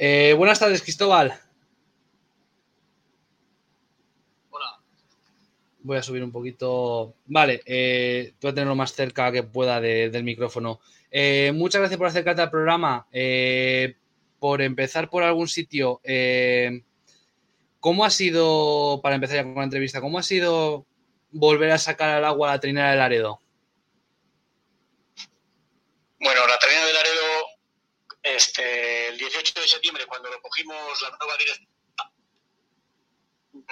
Eh, buenas tardes, Cristóbal. Hola. Voy a subir un poquito. Vale, eh, voy a tenerlo más cerca que pueda de- del micrófono. Eh, muchas gracias por acercarte al programa. Eh, por empezar por algún sitio, ¿cómo ha sido, para empezar ya con la entrevista, cómo ha sido volver a sacar al agua la trinera del Laredo? Bueno, la traída de Laredo, este, el 18 de septiembre, cuando lo cogimos la nueva dirección,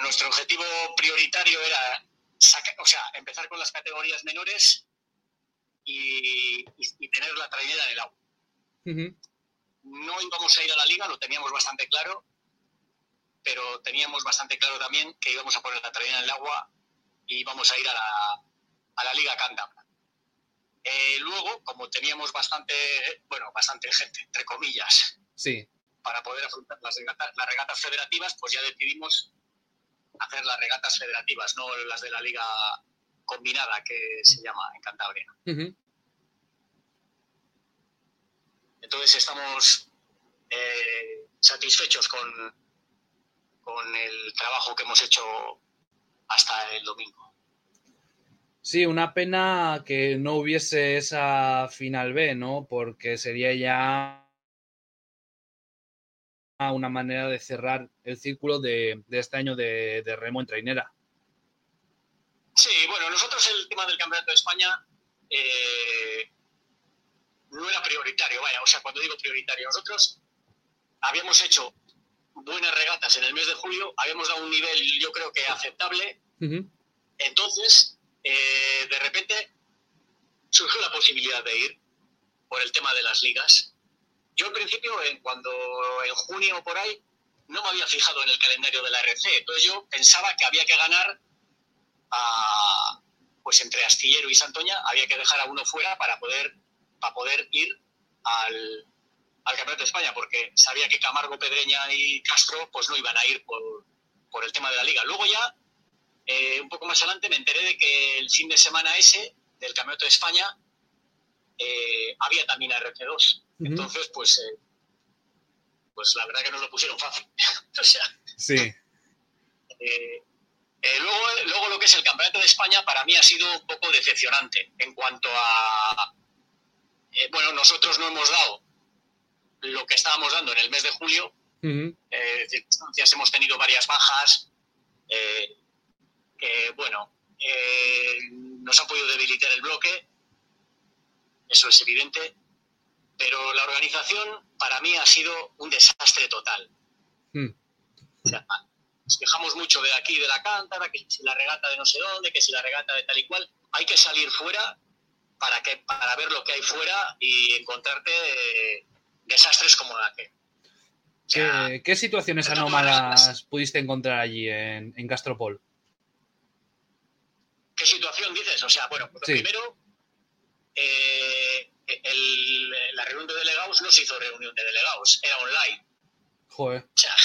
nuestro objetivo prioritario era saca- o sea, empezar con las categorías menores y, y- y tener la trainera en el agua. No íbamos a ir a la liga, lo teníamos bastante claro, pero teníamos bastante claro también que íbamos a poner la trainera en el agua y íbamos a ir a la, a la liga cántabra. Eh, luego, como teníamos bastante, bueno, bastante gente, entre comillas, Sí, para poder afrontar las regatas, las regatas federativas, pues ya decidimos hacer las regatas federativas, no las de la liga combinada que se llama en Cantabria. Entonces estamos eh, satisfechos con, con el trabajo que hemos hecho hasta el domingo. Sí, una pena que no hubiese esa final B, ¿no? Porque sería ya una manera de cerrar el círculo de, de este año de, de remo en trainera. Sí, bueno, nosotros el tema del Campeonato de España eh, no era prioritario, vaya, o sea, cuando digo prioritario, nosotros habíamos hecho buenas regatas en el mes de julio, habíamos dado un nivel yo creo que aceptable, entonces eh, de repente surgió la posibilidad de ir por el tema de las ligas. Yo en principio, en, cuando en junio o por ahí, no me había fijado en el calendario de la RC, entonces yo pensaba que había que ganar a, pues entre Astillero y Santoña había que dejar a uno fuera para poder, para poder ir al, al Campeonato de España, porque sabía que Camargo, Pedreña y Castro pues no iban a ir por, por el tema de la liga. Luego ya, eh, un poco más adelante, me enteré de que el fin de semana ese del Campeonato de España eh, había también RC2. Ujú. Entonces, pues, eh, pues la verdad que nos lo pusieron fácil. o sea, Sí, luego, luego lo que es el Campeonato de España para mí ha sido un poco decepcionante en cuanto a... bueno, nosotros no hemos dado lo que estábamos dando en el mes de julio, Ujú. eh, circunstancias, hemos tenido varias bajas, eh, que bueno, eh, nos ha podido debilitar el bloque, eso es evidente, pero la organización para mí ha sido un desastre total. Mm. O sea, nos quejamos mucho de aquí, de la cántara, que si la regata de no sé dónde, que si la regata de tal y cual. Hay que salir fuera para, que, para ver lo que hay fuera y encontrarte eh, desastres como la que. O sea, ¿Qué, qué situaciones anómalas pudiste encontrar allí en, en Castropol? ¿Qué situación dices? O sea, bueno, pues lo Sí. primero, eh, el- la reunión de delegados no se hizo reunión de delegados, era online. Joder, O sea,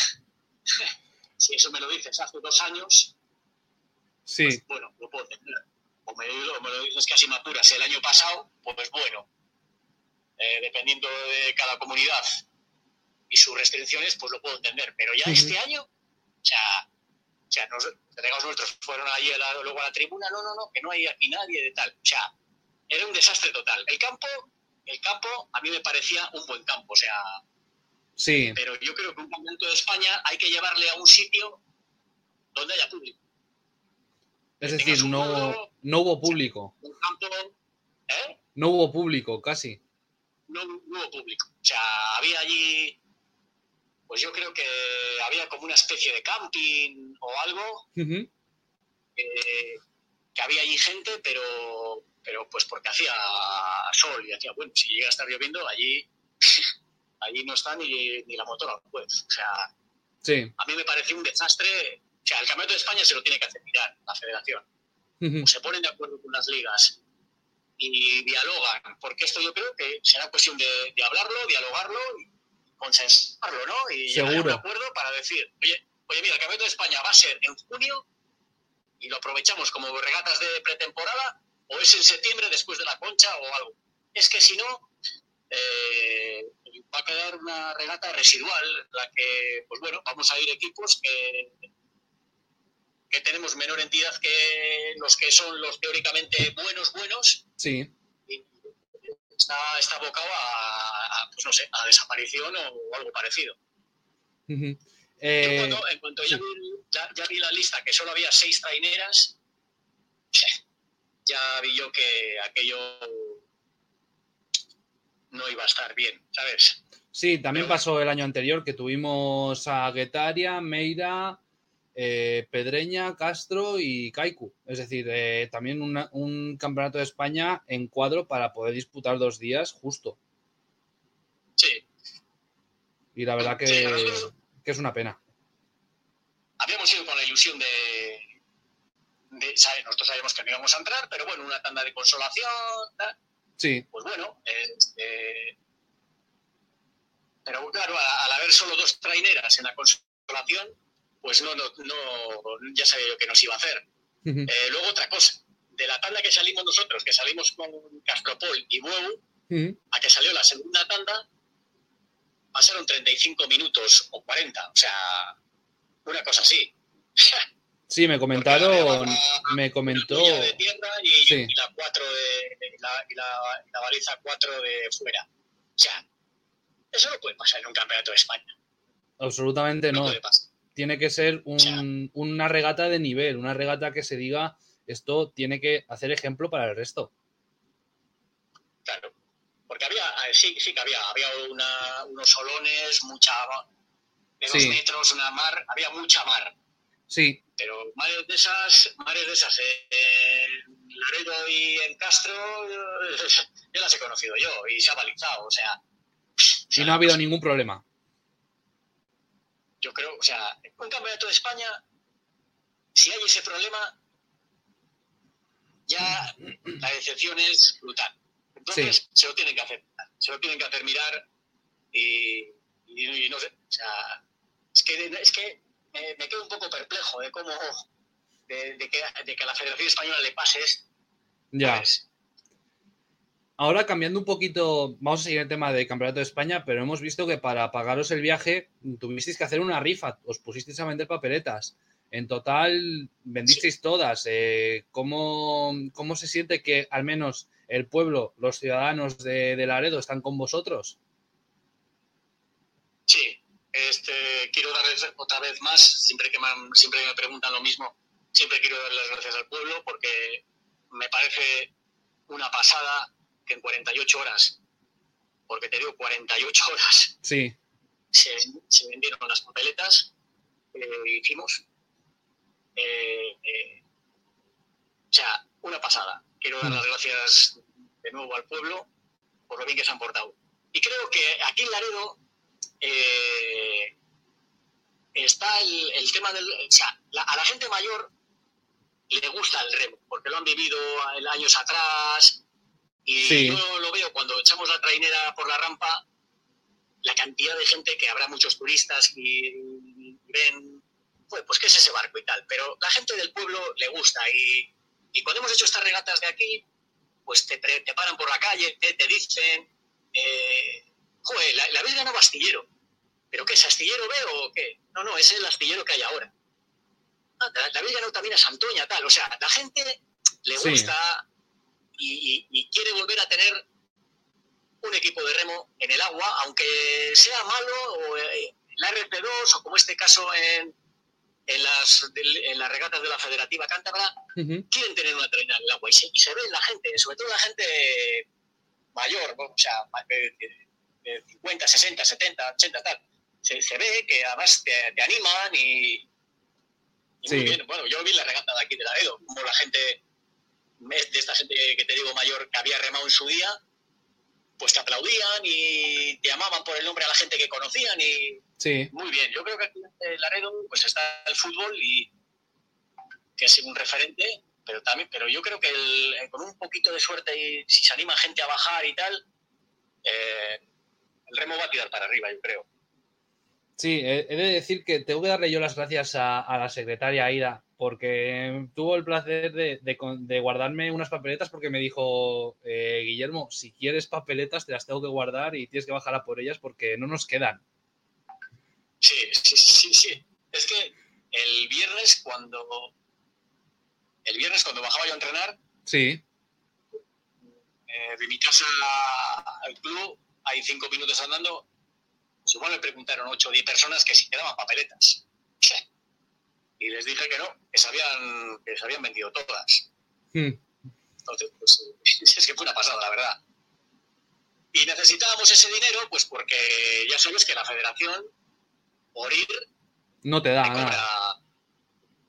si eso me lo dices hace dos años, sí, bueno, lo puedo entender. O me, o me lo dices casi me apuras el año pasado, pues bueno, eh, dependiendo de cada comunidad y sus restricciones, pues lo puedo entender. Pero ya este año, o sea, o sea, nos, delegados nuestros fueron allí a la- luego a la tribuna, no, no, no, que no hay aquí nadie de tal. O sea, era un desastre total. El campo, el campo a mí me parecía un buen campo, o sea, sí, pero yo creo que un campeonato de España hay que llevarle a un sitio donde haya público. es decir, no, no hubo público, Un campo, ¿eh? no hubo público casi. no, no hubo público. O sea, había allí, pues yo creo que había como una especie de camping o algo, eh, que había allí gente, pero, pero pues porque hacía sol y hacía, bueno, si llega a estar lloviendo, allí, allí no está ni, ni la motora, pues. O sea, Sí, a mí me pareció un desastre. O sea, el Campeonato de España se lo tiene que hacer mirar la federación. O se ponen de acuerdo con las ligas y dialogan, porque esto yo creo que será cuestión de, de hablarlo, dialogarlo y consensarlo, ¿no? Y llegar a un Seguro. acuerdo para decir, oye, oye, mira, el Campeonato de España va a ser en junio y lo aprovechamos como regatas de pretemporada o es en septiembre después de la concha o algo. Es que si no, eh, va a quedar una regata residual, la que, pues bueno, vamos a ir equipos que, que tenemos menor entidad que los que son los teóricamente buenos, buenos. Sí. Está, está abocado a, a, pues no sé, a desaparición o algo parecido. Eh, cuando- en cuanto ya, vi, ya- ya vi la lista, que solo había seis traineras, ya vi yo que aquello no iba a estar bien, ¿sabes? Sí, también Pero- pasó el año anterior que tuvimos a Guetaria, Meira, eh, Pedreña, Castro y Kaiku. Es decir, eh, también una- un campeonato de España en cuadro para poder disputar dos días justo. Sí. Y la verdad que, Sí, nosotros- que es una pena. Habíamos ido con la ilusión de, de ¿sabes? Nosotros sabíamos que no íbamos a entrar, pero bueno, una tanda de consolación. Sí, pues bueno, este, pero claro, al haber solo dos traineras en la consolación, pues no, no, no, ya sabía yo que nos iba a hacer. Ujú. Eh, luego otra cosa, de la tanda que salimos nosotros, que salimos con Castropol y Bueu, Ujú. a que salió la segunda tanda, pasaron 35 minutos o 40, o sea, una cosa así. sí, me comentaron, había me comentó. puya de tierra y, Sí. y la cuatro de la, y la- la baliza 4 de fuera. O sea, eso no puede pasar en un campeonato de España. Absolutamente No, no. puede pasar. Tiene que ser un- una regata de nivel, una regata que se diga esto tiene que hacer ejemplo para el resto. Claro. Porque había, eh, sí, sí que había, había una- unos solones, mucha de dos Sí. metros, una mar, había mucha mar. Sí, Pero mares de esas, mares de esas eh, en Laredo y en Castro, eh, ya las he conocido yo y se ha balizado, o sea. y no ha habido ningún problema. Yo creo, o sea, un campeonato de España, si hay ese problema, ya la decepción es brutal. Entonces, se lo tienen que hacer, se lo tienen que hacer mirar y, y- y no sé, o sea, es que, es que me, me quedo un poco perplejo de cómo, de, de que, de que a la Federación Española le pase esto. Ya. ¿sabes? Ahora cambiando un poquito, vamos a seguir el tema de Campeonato de España, pero hemos visto que para pagaros el viaje tuvisteis que hacer una rifa, os pusisteis a vender papeletas. En total vendisteis todas. Eh, ¿cómo, cómo se siente que al menos el pueblo, los ciudadanos de, de Laredo están con vosotros? Sí, este, quiero darles otra vez más, siempre que me, siempre que me preguntan lo mismo, siempre quiero darles las gracias al pueblo porque me parece una pasada que en 48 horas, porque te digo 48 horas, Sí, se, se vendieron las papeletas que hicimos. Eh, eh, o sea, una pasada. Quiero dar las gracias de nuevo al pueblo por lo bien que se han portado. Y creo que aquí en Laredo eh, está el, el tema del... O sea, la- a la gente mayor le gusta el remo, porque lo han vivido años atrás. Y Sí. yo lo veo cuando echamos la trainera por la rampa, la cantidad de gente que habrá muchos turistas y, ven, "Joder, pues qué es ese barco y tal. Pero la gente del pueblo le gusta y, y cuando hemos hecho estas regatas de aquí, pues te, te paran por la calle, te, te dicen, eh, joder, la, la habéis ganado astillero. ¿Pero qué es astillero B o qué? No, no, ese es el astillero que hay ahora. Ah, la, la habéis ganado también a Santoña, tal. O sea, la gente le Sí. Y, y- y quiere volver a tener un equipo de remo en el agua, aunque sea malo, o eh, la RP2, o como este caso en, en, las, del- en las regatas de la Federativa Cántabra, quieren tener una traina en el agua y se, y se ve en la gente, sobre todo la gente mayor, ¿no? o sea, de, de- de 50, 60, 70, 80, tal. Se, se ve que además te, te animan y, y muy bien. Bueno, yo vi la regata de aquí de Laredo, como la gente, de esta gente que te digo mayor que había remado en su día, pues te aplaudían y te llamaban por el nombre a la gente que conocían y Sí, muy bien. Yo creo que aquí en Laredo pues está el fútbol y que es un referente, pero también, pero yo creo que el- eh, con un poquito de suerte y si se anima gente a bajar y tal, eh, el remo va a tirar para arriba, yo creo. Sí, he de decir que tengo que darle yo las gracias a, la secretaria Aida, porque tuvo el placer de, guardarme unas papeletas porque me dijo, eh, Guillermo, si quieres papeletas te las tengo que guardar y tienes que bajar a por ellas porque no nos quedan. Sí, sí, sí, sí. Es que el viernes cuando el viernes cuando bajaba yo a entrenar, sí. Eh, de mi casa al club, hay cinco minutos andando, igual me preguntaron ocho o diez personas que si quedaban papeletas. Y les dije que no, que se habían, que se habían vendido todas. Hmm. Entonces, pues es que fue una pasada, la verdad. Y necesitábamos ese dinero, pues porque ya sabes que la federación, por ir, no te da nada.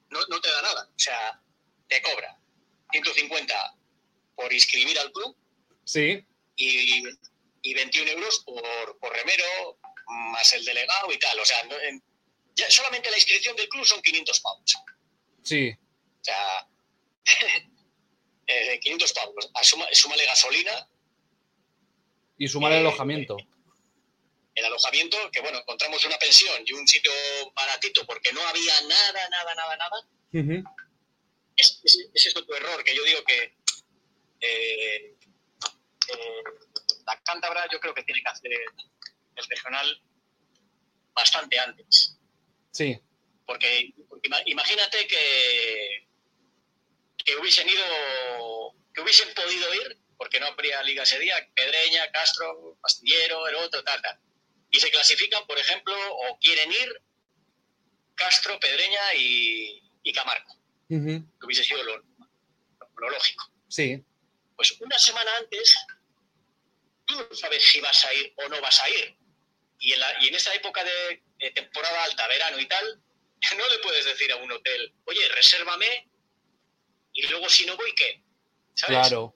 No, no te da nada. O sea, te cobra 150 por inscribir al club. Sí. Y, y 21 euros por, por, remero, más el delegado y tal. O sea, ya solamente la inscripción del club son 500 pavos. Sí. O sea, 500 eh, pavos. Asuma, súmale gasolina. Y súmale el eh, alojamiento. El alojamiento, que bueno, encontramos una pensión y un sitio baratito porque no había nada, nada, nada, nada. ese es otro error que yo digo que eh, la cántabra yo creo que tiene que hacer el regional bastante antes. Sí. Porque, imagínate que, que hubiesen ido, que hubiesen podido ir, porque no habría liga ese día, Pedreña, Castro, Pastillero, el otro, tal, tal. Y se clasifican, por ejemplo, o quieren ir Castro, Pedreña y, y Camargo. Que hubiese sido lo, lo lógico. Sí. Pues una semana antes tú no sabes si vas a ir o no vas a ir. Y en, la, y en esa época de, temporada alta, verano y tal, no le puedes decir a un hotel, oye, resérvame y luego si no voy, ¿qué? ¿Sabes? Claro.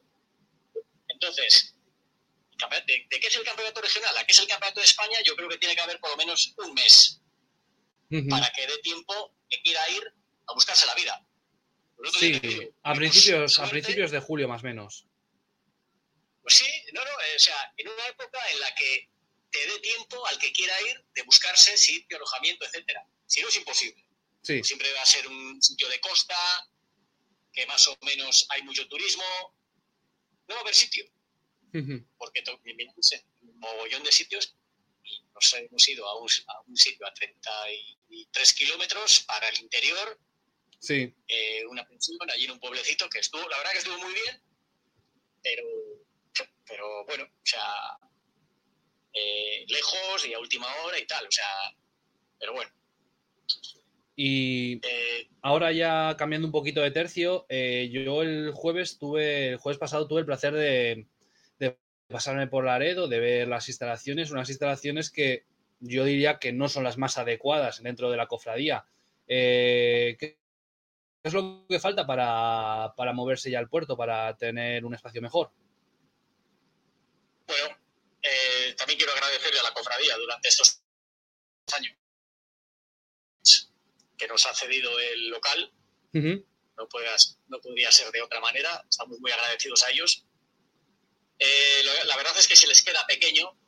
Entonces, ¿de, qué es el campeonato regional? ¿A qué es el campeonato de España? Yo creo que tiene que haber por lo menos un mes para que dé tiempo que quiera ir a buscarse la vida. Sí, a principios, a principios de julio más o menos. Pues sí, no, no, eh, o sea, en una época en la que te dé tiempo al que quiera ir de buscarse sitio, alojamiento, etcétera. Si no es imposible. Sí. Siempre va a ser un sitio de costa, que más o menos hay mucho turismo. No va a haber sitio. Porque un mogollón de sitios y nos hemos ido a un, a un sitio a 33 kilómetros para el interior. Sí. Eh, una pensión allí en un pueblecito que estuvo, la verdad que estuvo muy bien, pero pero bueno, o sea, eh, lejos y a última hora y tal, o sea, pero bueno. Y eh, ahora ya cambiando un poquito de tercio, eh, yo el jueves tuve, el jueves pasado tuve el placer de, pasarme por Laredo, de ver las instalaciones, unas instalaciones que yo diría que no son las más adecuadas dentro de la cofradía. ¿Qué es lo que falta para, para moverse ya al puerto, para tener un espacio mejor? Bueno, también quiero agradecerle a la cofradía durante estos años que nos ha cedido el local. no, no podría ser de otra manera. Estamos muy agradecidos a ellos. Eh, la verdad es que se les queda pequeño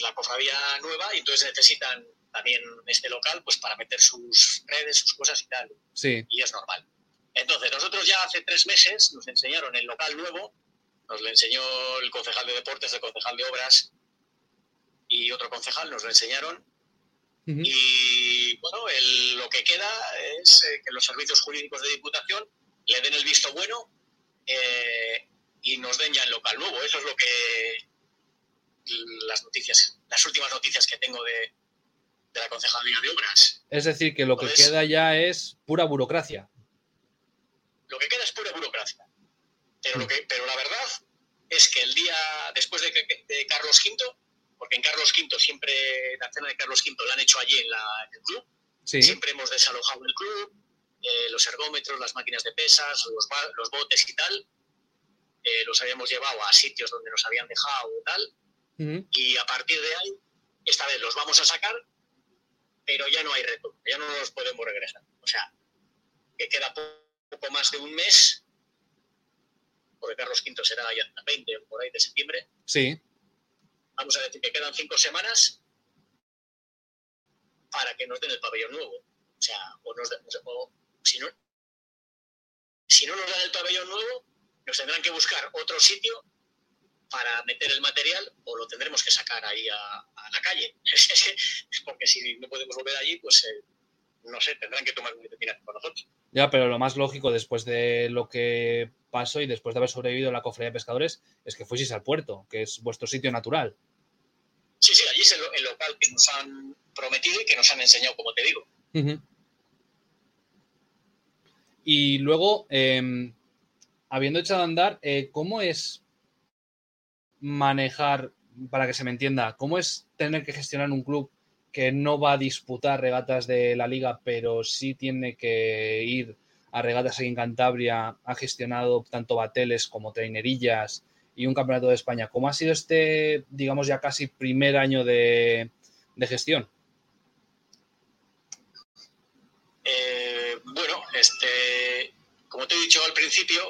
la cofradía nueva y entonces necesitan también este local pues para meter sus redes, sus cosas y tal. Sí. Y es normal. Entonces, nosotros ya hace tres meses nos enseñaron el local nuevo nos lo enseñó el concejal de deportes, el concejal de obras y otro concejal, nos lo enseñaron. Y bueno, lo que queda es eh, que los servicios jurídicos de Diputación le den el visto bueno eh, y nos den ya el local nuevo. Eso es lo que las noticias, las últimas noticias que tengo de, la concejalía de obras. Es decir, que lo que queda ya es pura burocracia. Lo que queda es pura burocracia. Pero, lo que, pero la verdad es que el día después de, Carlos V, porque en Carlos V siempre, la cena de Carlos V la han hecho allí en, el club, siempre hemos desalojado el club, eh, los ergómetros, las máquinas de pesas, los, botes y tal, eh, los habíamos llevado a sitios donde nos habían dejado y tal, y a partir de ahí, esta vez los vamos a sacar, pero ya no hay retorno, ya no nos podemos regresar. O sea, que queda poco más de un mes porque Carlos V será ya 20 o por ahí de septiembre. Sí. Vamos a decir que quedan cinco semanas para que nos den el pabellón nuevo. O sea, o, nos, o si, no, si no nos dan el pabellón nuevo, nos tendrán que buscar otro sitio para meter el material o lo tendremos que sacar ahí a, la calle. Porque si no podemos volver allí, pues eh, no sé, tendrán que tomar una determinación con nosotros. Ya, pero lo más lógico después de lo que pasó y después de haber sobrevivido a la cofradía de pescadores es que fueseis al puerto, que es vuestro sitio natural. Sí, sí, allí es el, local que nos han prometido y que nos han enseñado, como te digo. Y luego, em, habiendo echado a andar, eh, ¿cómo es manejar, para que se me entienda, cómo es tener que gestionar un club que no va a disputar regatas de la liga, pero sí tiene que ir a regatas aquí en Cantabria, ha gestionado tanto bateles como trainerillas y un campeonato de España. ¿Cómo ha sido este, digamos, ya casi primer año de, gestión? Eh, bueno, este, como te he dicho al principio,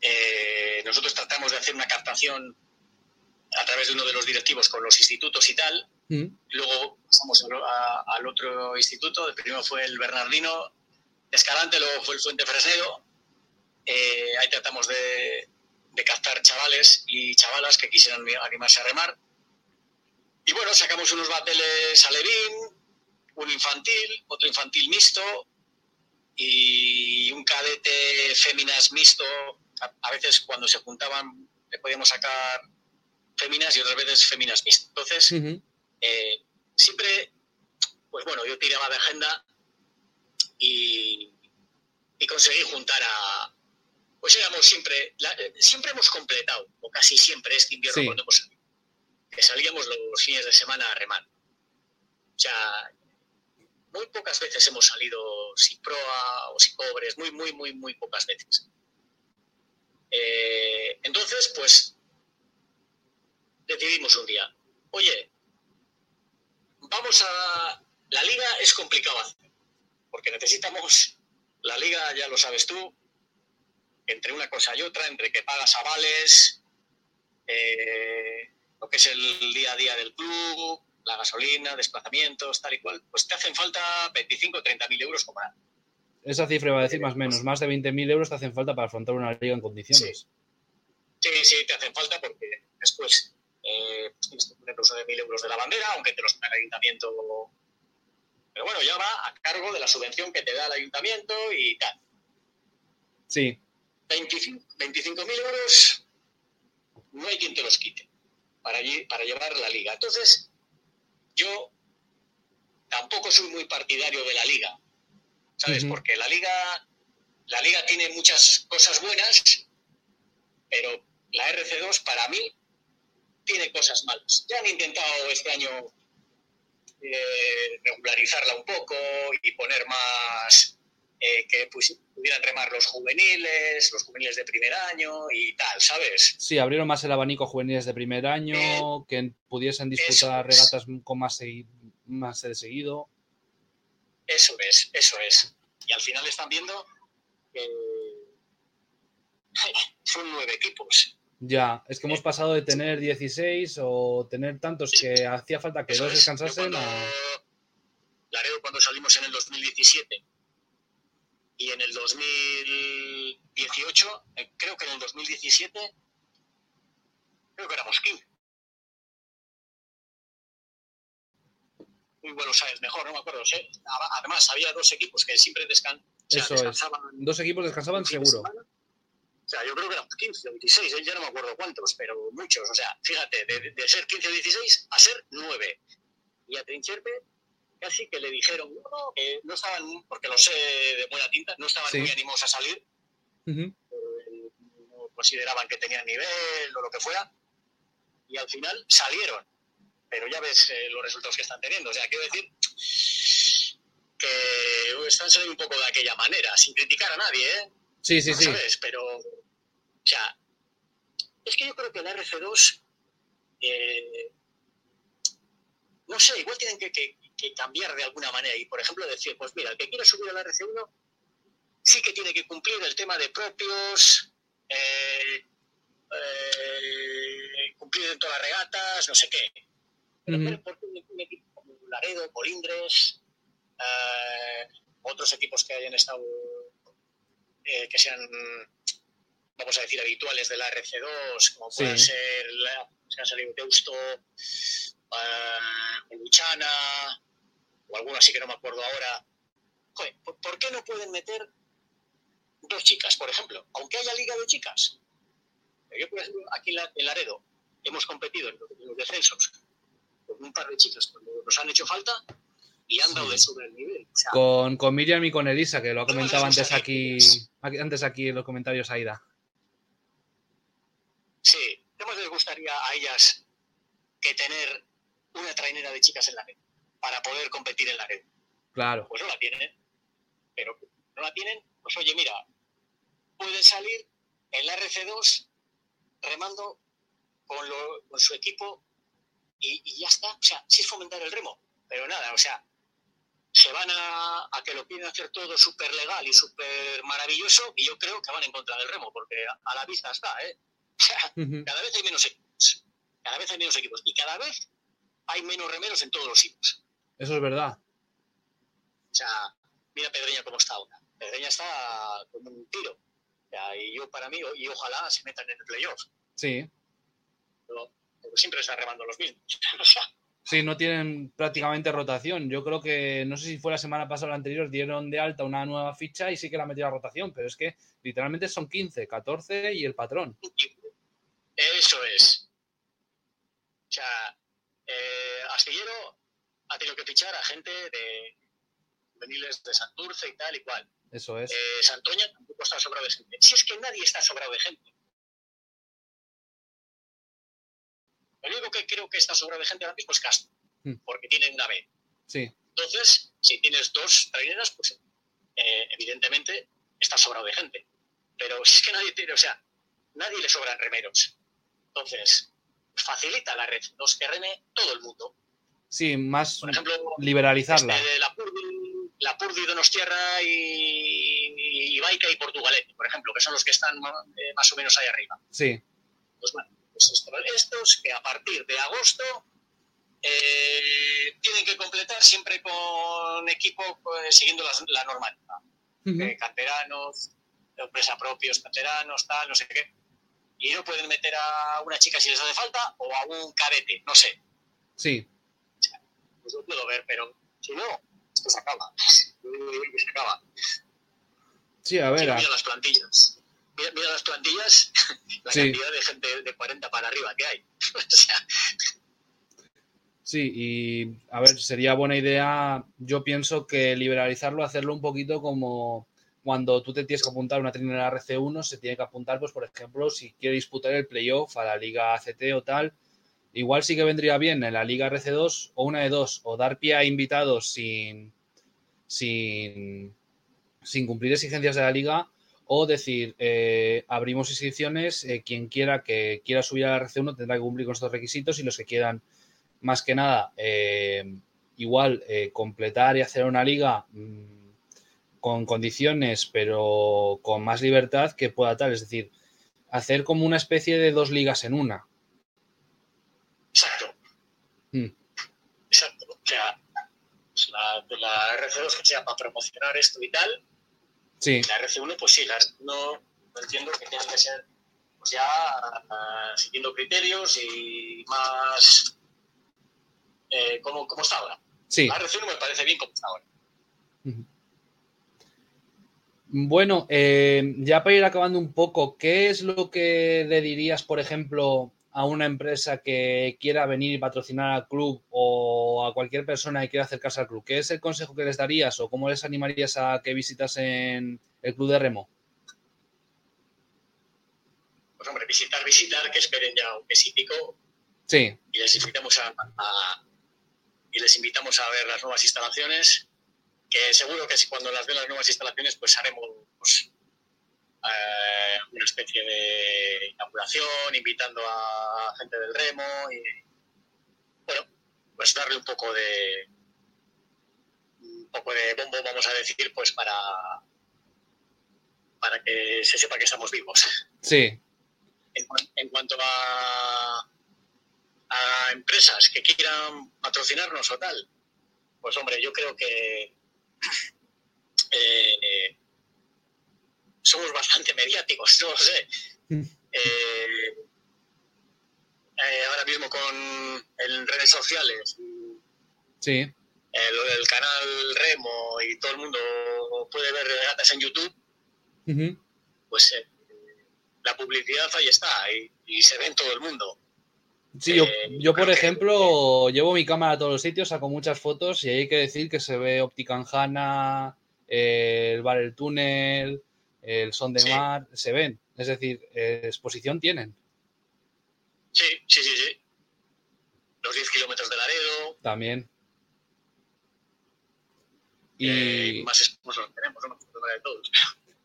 eh, nosotros tratamos de hacer una captación a través de uno de los directivos con los institutos y tal. Mm. Luego pasamos al otro instituto. El primero fue el Bernardino Escalante, luego fue el Fuente Fresnedo. Eh, ahí tratamos de, captar chavales y chavalas que quisieran animarse a remar. Y bueno, sacamos unos bateles alevín, un infantil, otro infantil mixto y un cadete féminas mixto. a veces cuando se juntaban le podíamos sacar féminas y otras veces féminas mixtas. Entonces, eh, siempre, pues bueno, yo tiraba de agenda y, conseguí juntar a, pues éramos siempre, siempre hemos completado, o casi siempre este invierno cuando hemos salido, que salíamos los fines de semana a remar. O sea, muy pocas veces hemos salido sin proa o sin pobres, muy, muy, muy, muy pocas veces. Eh, entonces, pues decidimos un día, oye, vamos a... La liga es complicado hacer, porque necesitamos, la liga ya lo sabes tú, entre una cosa y otra, entre que pagas avales, eh, lo que es el día a día del club, la gasolina, desplazamientos, tal y cual, pues te hacen falta 25 o 30 mil euros como Esa cifra va a decir más o menos, más de 20 mil euros te hacen falta para afrontar una liga en condiciones. Sí, sí, sí te hacen falta porque después eh, pues tienes que poner uso de mil euros de la bandera, aunque te los paga el ayuntamiento. Pero bueno, ya va a cargo de la subvención que te da el ayuntamiento y tal. Sí. 25 mil euros no hay quien te los quite para, para llevar la liga. Entonces, yo tampoco soy muy partidario de la liga, ¿sabes? Porque la liga, la liga tiene muchas cosas buenas, pero la RC2 para mí tiene cosas malas. Ya han intentado este año eh, regularizarla un poco y poner más eh, que pudieran remar los juveniles, los juveniles de primer año y tal, ¿sabes? Sí, abrieron más el abanico juveniles de primer año, eh, que pudiesen disputar regatas con más, más de seguido. Eso es, eso es. Y al final están viendo que son nueve equipos. Ya, es que hemos pasado de tener 16 o tener tantos que hacía falta que dos descansasen cuando, a... Laredo cuando salimos en el 2017 y en el 2018, eh, creo que en el 2017, creo que éramos 15. Muy bueno, sabes, mejor, no me acuerdo. Además, había dos equipos que siempre descan descansaban. Dos equipos descansaban seguro. Sea, yo creo que eran 15 o 16, ¿eh? ya no me acuerdo cuántos, pero muchos. O sea, fíjate, de, ser 15 o 16 a ser 9. Y a Trincherpe casi que le dijeron, no, que no estaban, porque lo sé de buena tinta, no estaban muy ánimos a salir. no consideraban que tenían nivel o lo que fuera. Y al final salieron. Pero ya ves eh, los resultados que están teniendo. O sea, quiero decir que están saliendo un poco de aquella manera, sin criticar a nadie, ¿eh? Sí, sí, sí. Pero, o sea, es que yo creo que la RC2, eh, no sé, igual tienen que, cambiar de alguna manera y, por ejemplo, decir, pues mira, el que quiera subir a la RC1 sí que tiene que cumplir el tema de propios, eh, eh, cumplir en todas las regatas, no sé qué. Pero, ¿por qué un equipo como Laredo, Colindres, eh, otros equipos que hayan estado, eh, que sean, vamos a decir, habituales de la RC2, como pueden ser, la, se han salido Deusto, o Luchana, o alguno así que no me acuerdo ahora. Joder, ¿por qué no pueden meter dos chicas, por ejemplo? Aunque haya liga de chicas. Yo, por ejemplo, aquí en Laredo hemos competido en los descensos con un par de chicas cuando nos han hecho falta y han dado de sobre el nivel. con, con, Miriam y con Elisa, que lo ha comentado antes aquí, antes aquí en los comentarios, Aida. Sí, ¿cómo les gustaría a ellas que tener una trainera de chicas en la red para poder competir en la red? Claro. Pues no la tienen, pero no la tienen, pues oye, mira, pueden salir en la RC2 remando con, con su equipo y, ya está. O sea, sí es fomentar el remo, pero nada, o sea, se van a, a que lo quieren hacer todo súper legal y súper maravilloso y yo creo que van en contra del remo, porque a, la vista está, ¿eh? Cada vez hay menos equipos, cada vez hay menos equipos y cada vez hay menos remeros en todos los sitios. Eso es verdad. O sea, mira Pedreña cómo está ahora. Pedreña está como un tiro. O sea, y yo para mí, y ojalá se metan en el playoff. Sí siempre están remando los mismos. Sí, no tienen prácticamente rotación. Yo creo que, no sé si fue la semana pasada o la anterior, dieron de alta una nueva ficha y sí que la metieron a rotación, pero es que literalmente son 15, 14 y el patrón. Eso es. O sea, eh, Astillero ha tenido que fichar a gente de juveniles de Santurce y tal y cual. Eso es. Eh, Santoña tampoco está sobrado de gente. Si es que nadie está sobrado de gente. Lo único que creo que está sobrado de gente ahora mismo es Castro, hmm. porque tienen una B. Sí. Entonces, si tienes dos traineras, pues eh, evidentemente está sobrado de gente. Pero si es que nadie tiene, o sea, nadie le sobran remeros. Entonces, facilita la red, los que reme todo el mundo. Sí, más Por ejemplo, liberalizarla. Este, la, Purdi, la Purdi, Donostierra y, y Baica y Portugalete, por ejemplo, que son los que están eh, más o menos ahí arriba. Sí. Pues bueno, pues estos que a partir de agosto eh, tienen que completar siempre con equipo pues, siguiendo la, normativa. Eh, canteranos, empresa propios, canteranos, tal, no sé qué. Y no pueden meter a una chica si les hace falta o a un cadete, no sé. Sí. pues lo puedo ver, pero si no, esto se acaba. se acaba. Sí, a ver. las plantillas mira, las plantillas, la cantidad de gente de 40 para arriba que hay. Sí, y a ver, sería buena idea, yo pienso que liberalizarlo, hacerlo un poquito como cuando tú te tienes que apuntar a una trinera RC1, se tiene que apuntar, pues por ejemplo, si quiere disputar el playoff a la Liga ACT o tal, igual sí que vendría bien en la Liga RC2 o una de dos, o dar pie a invitados sin, sin, sin cumplir exigencias de la liga o decir, eh, abrimos inscripciones, eh, quien quiera que quiera subir a la RC1 tendrá que cumplir con estos requisitos y los que quieran, más que nada, eh, igual completar y hacer una liga mm, con condiciones, pero con más libertad que pueda tal, es decir, hacer como una especie de dos ligas en una. Exacto. Mm. Exacto. O sea, la, la RC2 que sea para promocionar esto y tal, la RC1, pues sí, la no, entiendo que tiene que ser pues ya uh, siguiendo criterios y más eh, como, está ahora. Sí. La RC1 me parece bien como está ahora. Bueno, eh, ya para ir acabando un poco, ¿qué es lo que le dirías, por ejemplo, a una empresa que quiera venir y patrocinar al club o a cualquier persona que quiera acercarse al club? ¿Qué es el consejo que les darías o cómo les animarías a que visitasen el club de remo? Pues hombre, visitar, visitar, que esperen ya un mes y pico. Sí. Y les invitamos a, y les invitamos a ver las nuevas instalaciones, que seguro que cuando las vean las nuevas instalaciones, pues haremos pues, eh, una especie de inauguración, invitando a gente del remo y, bueno, pues darle un poco de un poco de bombo, vamos a decir, pues para para que se sepa que estamos vivos. Sí. En, cuanto a, a empresas que quieran patrocinarnos o tal, Pues hombre, yo creo que eh, somos bastante mediáticos, no lo sé. Mm. Eh, eh, ahora mismo con en redes sociales. Sí. El, canal Remo y todo el mundo puede ver regatas en YouTube. Pues eh, la publicidad ahí está y, se ve en todo el mundo. Sí, yo, yo por ejemplo, llevo mi cámara a todos los sitios, saco muchas fotos y hay que decir que se ve óptica en el bar El Túnel, el Son de Mar, se ven. Es decir, exposición tienen. Sí, sí, sí, sí. Los 10 kilómetros de Laredo. También. Y más tenemos, ¿no? de todos.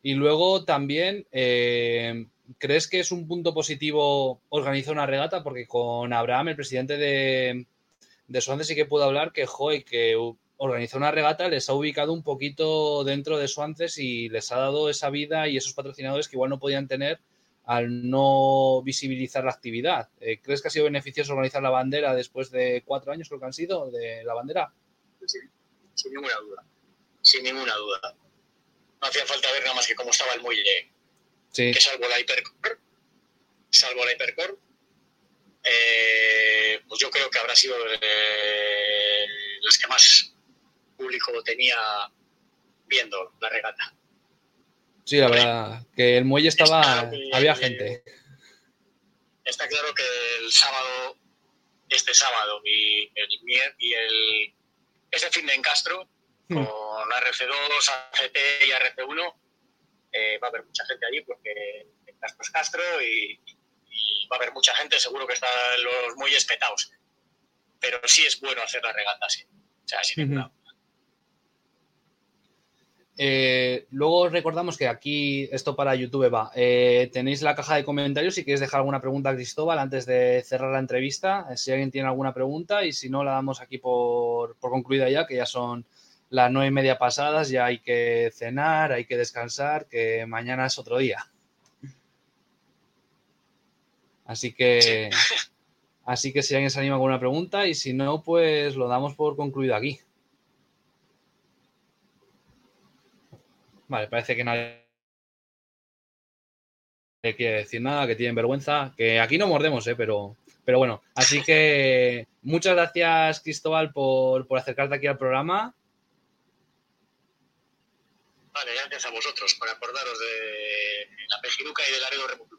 Y luego también, eh, ¿crees que es un punto positivo organizar una regata? Porque con Abraham, el presidente de, de Suances, sí que puedo hablar que, joy, que organizar una regata les ha ubicado un poquito dentro de Suances y les ha dado esa vida y esos patrocinadores que igual no podían tener al no visibilizar la actividad. Eh, ¿Crees que ha sido beneficioso organizar la bandera después de cuatro años, creo que han sido, de la bandera? Sí, sin ninguna duda. Sin ninguna duda. No hacía falta ver nada más que cómo estaba el muelle. Sí. Que salvo la hipercore, salvo la hipercore, eh, pues yo creo que habrá sido eh, las que más público tenía viendo la regata. Sí, la verdad, que el muelle estaba, había gente. Está claro que el sábado, este sábado y el, y el este fin de en Castro, hmm. con RC2, ACT y RC1, eh, va a haber mucha gente allí porque Castro es Castro y, va a haber mucha gente, seguro que están los muelles petados. Pero sí es bueno hacer la regata, sí. O sea, sin ninguna eh, luego recordamos que aquí, esto para YouTube va, eh, tenéis la caja de comentarios si quieres dejar alguna pregunta a Cristóbal antes de cerrar la entrevista, eh, si alguien tiene alguna pregunta y si no la damos aquí por, concluida ya, que ya son las nueve y media pasadas, ya hay que cenar, hay que descansar, que mañana es otro día. Así que, así que si alguien se anima con una pregunta y si no, pues lo damos por concluido aquí. Vale, parece que nadie quiere decir nada, que tienen vergüenza, que aquí no mordemos, ¿eh? pero, pero bueno, así que muchas gracias Cristóbal por, acercarte aquí al programa. Vale, gracias a vosotros por acordaros de la Pejiruca y del Laredo República.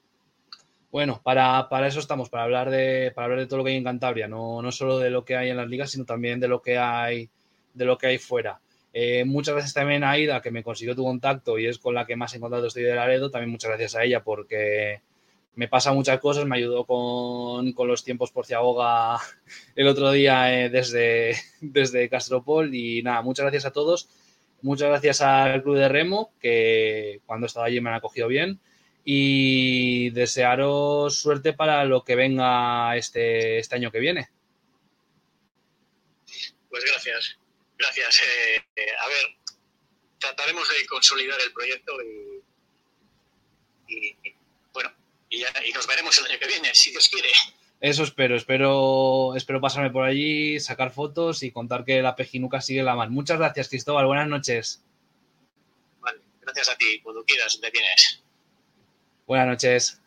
Bueno, para, eso estamos, para hablar de, para hablar de todo lo que hay en Cantabria, no, no solo de lo que hay en las ligas, sino también de lo que hay, de lo que hay fuera. Eh, muchas gracias también a Aida, que me consiguió tu contacto y es con la que más en contacto estoy de Laredo. También muchas gracias a ella porque me pasa muchas cosas. Me ayudó con, los tiempos por Ciagoga el otro día eh, desde, desde Castropol. Y nada, muchas gracias a todos. Muchas gracias al Club de Remo, que cuando estaba allí me han acogido bien. Y desearos suerte para lo que venga este, este año que viene. Pues gracias. Gracias. Eh, eh, a ver, trataremos de consolidar el proyecto y, bueno, y, nos veremos el año que viene, si Dios quiere. Eso espero, espero, espero pasarme por allí, sacar fotos y contar que la pejinuca sigue la mano. Muchas gracias, Cristóbal. Buenas noches. Vale, gracias a ti. Cuando quieras, te tienes. Buenas noches.